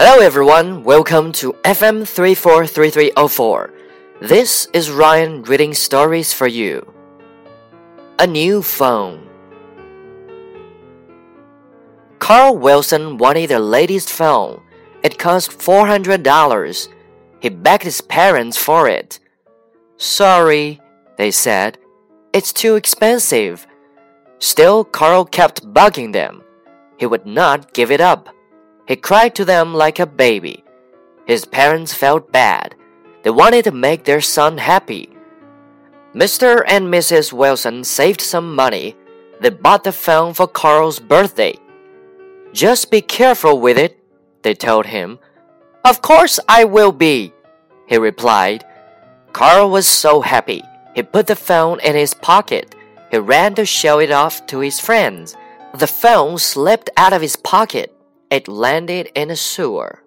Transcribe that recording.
Hello everyone, welcome to FM 343304. This is Ryan reading stories for you. A new phone. Carl Wilson wanted the latest phone. It cost $400. He begged his parents for it. Sorry, they said. It's too expensive. Still, Carl kept bugging them. He would not give it up. He cried to them like a baby. His parents felt bad. They wanted to make their son happy. Mr. and Mrs. Wilson saved some money. They bought the phone for Carl's birthday. Just be careful with it, they told him. Of course I will be, he replied. Carl was so happy. He put the phone in his pocket. He ran to show it off to his friends. The phone slipped out of his pocket. It landed in a sewer.